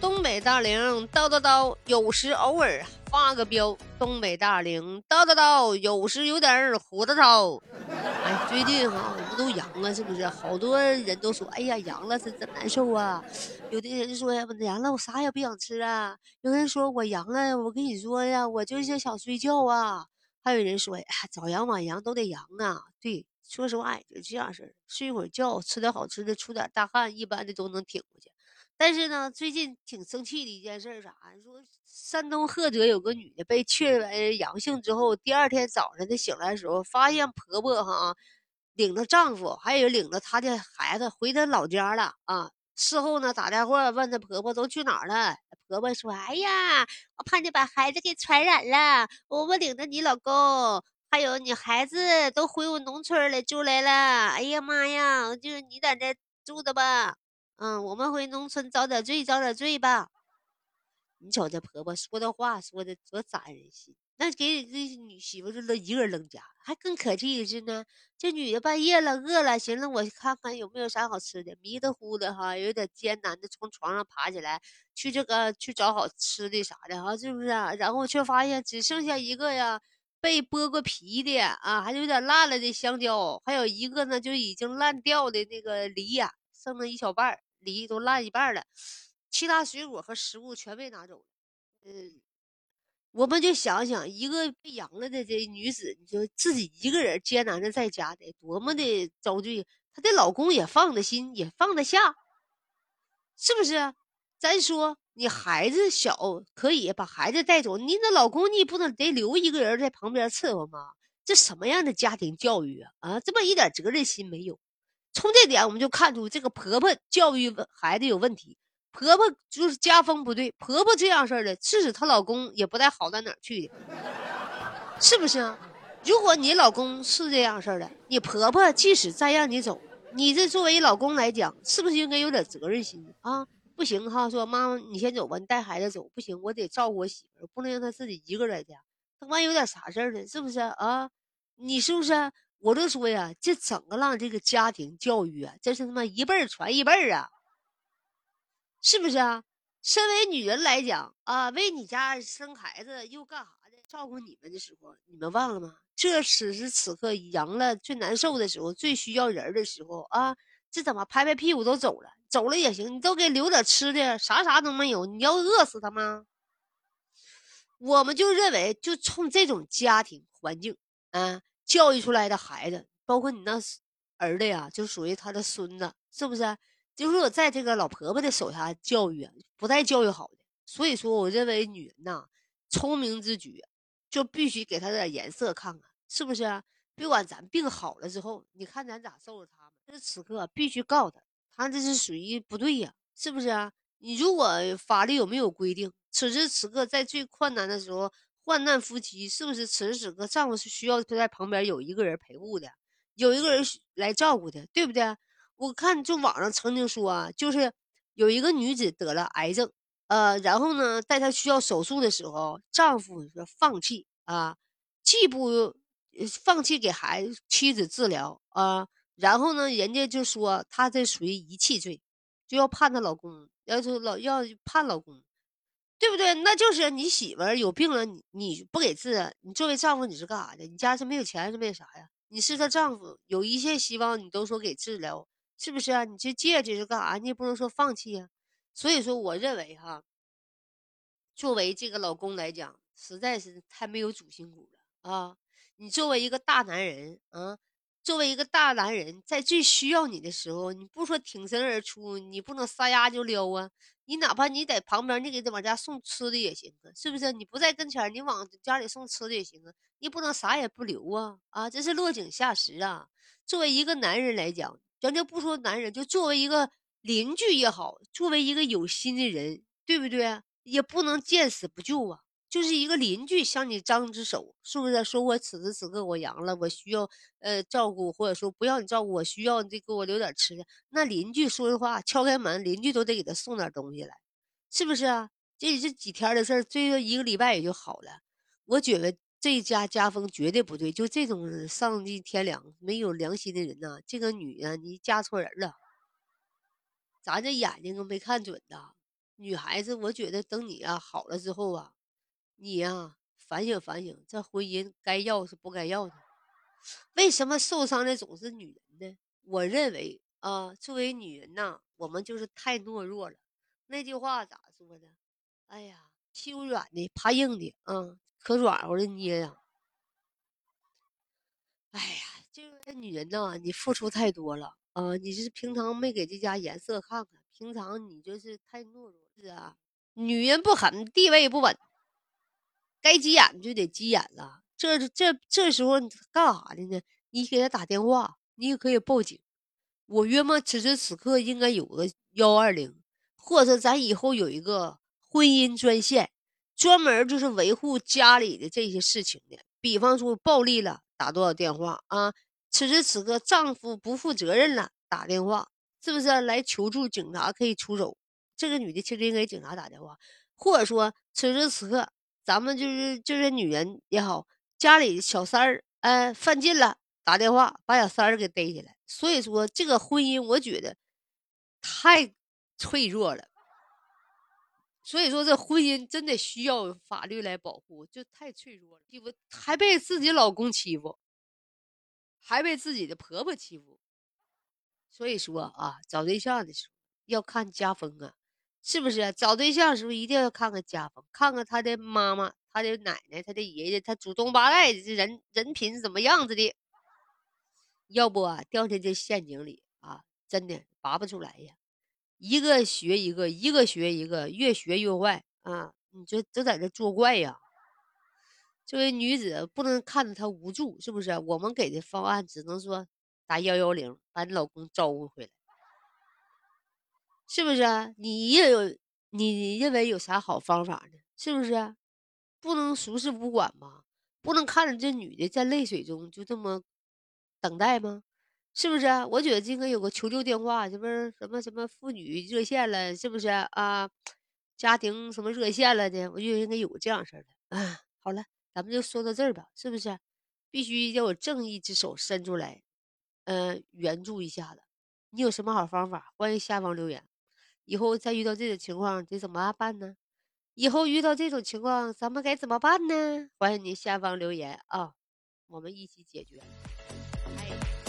东北大龄叨叨叨，有时偶尔发个飙。东北大龄叨叨叨，有时有点胡子糙。哎，最近哈，我们都阳了，是不是？好多人都说，哎呀，阳了是真难受啊。有的人说呀，阳了我啥也不想吃啊。有人说我阳了，我跟你说呀，我就是想睡觉啊。还有人说，哎，早阳晚阳都得阳啊。对，说实话也就这样式儿，睡一会儿觉，吃点好吃的，出点大汗，一般的都能挺过去。但是呢，最近挺生气的一件事啥？说山东菏泽有个女的被确为阳性之后，第二天早上她醒来的时候，发现婆婆哈领着丈夫，还有领着她的孩子回她老家了啊。事后呢，打电话问她婆婆都去哪儿了，婆婆说：“哎呀，我怕你把孩子给传染了，我我领着你老公还有你孩子都回我农村来住来了。哎呀妈呀，就是你在这住的吧。”嗯，我们回农村遭点罪，遭点罪吧。你瞅这婆婆说的话说的多扎人心，那给这女媳妇就扔一个人扔家。还更可气的是呢，这女的半夜了饿了，寻思我看看有没有啥好吃的，迷得糊的哈，有点艰难的从床上爬起来去这个去找好吃的啥的哈，是不是？啊然后却发现只剩下一个呀，被剥过皮的啊，还有点烂了的香蕉，还有一个呢就已经烂掉的那个梨呀，剩了一小半儿。梨都烂一半了，其他水果和食物全被拿走了。嗯，我们就想想，一个被阳了的这女子，你说自己一个人艰难的在家得多么的遭罪，她的老公也放得心，也放得下，是不是？咱说你孩子小，可以把孩子带走，你那老公你不能得留一个人在旁边伺候吗？这什么样的家庭教育啊？啊，这么一点责任心没有。从这点我们就看出这个婆婆教育孩子有问题，婆婆就是家风不对，婆婆这样式的，致使她老公也不带好到哪儿去的，是不是啊？如果你老公是这样式的，你婆婆即使再让你走，你这作为老公来讲，是不是应该有点责任心啊？不行哈，说妈妈你先走吧，你带孩子走，不行，我得照顾我媳妇，不能让她自己一个人在家，他万一有点啥事儿呢？是不是啊？你是不是？我就说呀，这整个让这个家庭教育啊，这是他妈一辈儿传一辈儿啊，是不是啊？身为女人来讲啊，为你家生孩子又干啥的？照顾你们的时候，你们忘了吗？这此时此刻阳了最难受的时候，最需要人的时候啊，这怎么拍拍屁股都走了？走了也行，你都给留点吃的，啥啥都没有，你要饿死他吗？我们就认为，就冲这种家庭环境啊。教育出来的孩子，包括你那儿子呀，就属于他的孙子，是不是？就是我在这个老婆婆的手下教育，不带教育好的。所以说，我认为女人呐，聪明之举，就必须给她点颜色看看，是不是？别管咱病好了之后，你看咱咋收拾他们。这此刻必须告他，他这是属于不对呀，是不是啊？你如果法律有没有规定，此时此刻在最困难的时候。患难夫妻是不是此时此刻丈夫是需要在旁边有一个人陪护的，有一个人来照顾的，对不对？我看就网上曾经说啊，就是有一个女子得了癌症，呃，然后呢，在她需要手术的时候，丈夫说放弃啊，既不放弃给孩子妻子治疗啊，然后呢，人家就说她这属于遗弃罪，就要判她老公，要求老要判老公。对不对？那就是你媳妇儿有病了，你你不给治，你作为丈夫你是干啥的？你家是没有钱是没有啥呀？你是她丈夫，有一线希望，你都说给治疗，是不是啊？你这戒指是干啥？你也不能说放弃呀。所以说，我认为哈，作为这个老公来讲，实在是太没有主心骨了啊！你作为一个大男人啊。作为一个大男人，在最需要你的时候，你不说挺身而出，你不能撒丫就撩啊！你哪怕你在旁边，你给他往家送吃的也行啊，是不是？你不在跟前，你往家里送吃的也行啊！你不能啥也不留啊！啊，这是落井下石啊！作为一个男人来讲，咱就不说男人，就作为一个邻居也好，作为一个有心的人，对不对？也不能见死不救啊！就是一个邻居向你张只手，是不是？说我此时此刻我阳了，我需要呃照顾，或者说不要你照顾，我需要你给我留点吃的。那邻居说的话，敲开门，邻居都得给他送点东西来，是不是啊？这这几天的事儿，最多一个礼拜也就好了。我觉得这家家风绝对不对，就这种丧尽天良、没有良心的人呐，这个女的你嫁错人了，咱这眼睛都没看准呐。女孩子，我觉得等你啊好了之后啊，你呀反省反省，这婚姻该要是不该要的。为什么受伤的总是女人呢？我认为啊，作为女人呐，我们就是太懦弱了。那句话咋说的？哎呀，欺软的，怕硬的，啊，可软和的捏呀。哎呀，这女人呐，你付出太多了啊！你是平常没给这家颜色看看，平常你就是太懦弱，是啊。女人不狠，地位不稳，该急眼就得急眼了。这这这时候干啥的呢？你给他打电话，你也可以报警。我约摸此时此刻应该有个幺二零，或者咱以后有一个婚姻专线，专门就是维护家里的这些事情的。比方说暴力了。打多少电话啊？此时此刻，丈夫不负责任了，打电话是不是来求助？警察可以出手。这个女的其实应该给警察打电话，或者说此时此刻，咱们就是就是女人也好，家里小三儿哎犯禁了，打电话把小三儿给逮起来。所以说，这个婚姻我觉得太脆弱了。所以说，这婚姻真的需要法律来保护，就太脆弱了。不还被自己老公欺负，还被自己的婆婆欺负。所以说啊，找对象的时候要看家风啊，是不是？找对象的时候一定要看看家风，看看他的妈妈、他的奶奶、他的爷爷，他祖宗八代这人人品是怎么样子的。要不啊，掉进这陷阱里啊，真的拔不出来呀。一个学一个，一个学一个，越学越坏啊！你就都在这作怪呀！作为女子，不能看着他无助，是不是？我们给的方案只能说打幺幺零，把你老公招呼回来，是不是？你也有，你认为有啥好方法呢？是不是？不能熟视不管吗？不能看着这女的在泪水中就这么等待吗？是不是？我觉得应该有个求救电话，这不是什么什么妇女热线了，是不是啊？家庭什么热线了的？我觉得应该有个这样式的。啊，好了，咱们就说到这儿吧，是不是？必须要有正义之手伸出来，嗯，援助一下子。你有什么好方法？欢迎下方留言。以后再遇到这种情况得怎么办呢？以后遇到这种情况咱们该怎么办呢？欢迎你下方留言啊，我们一起解决。哎。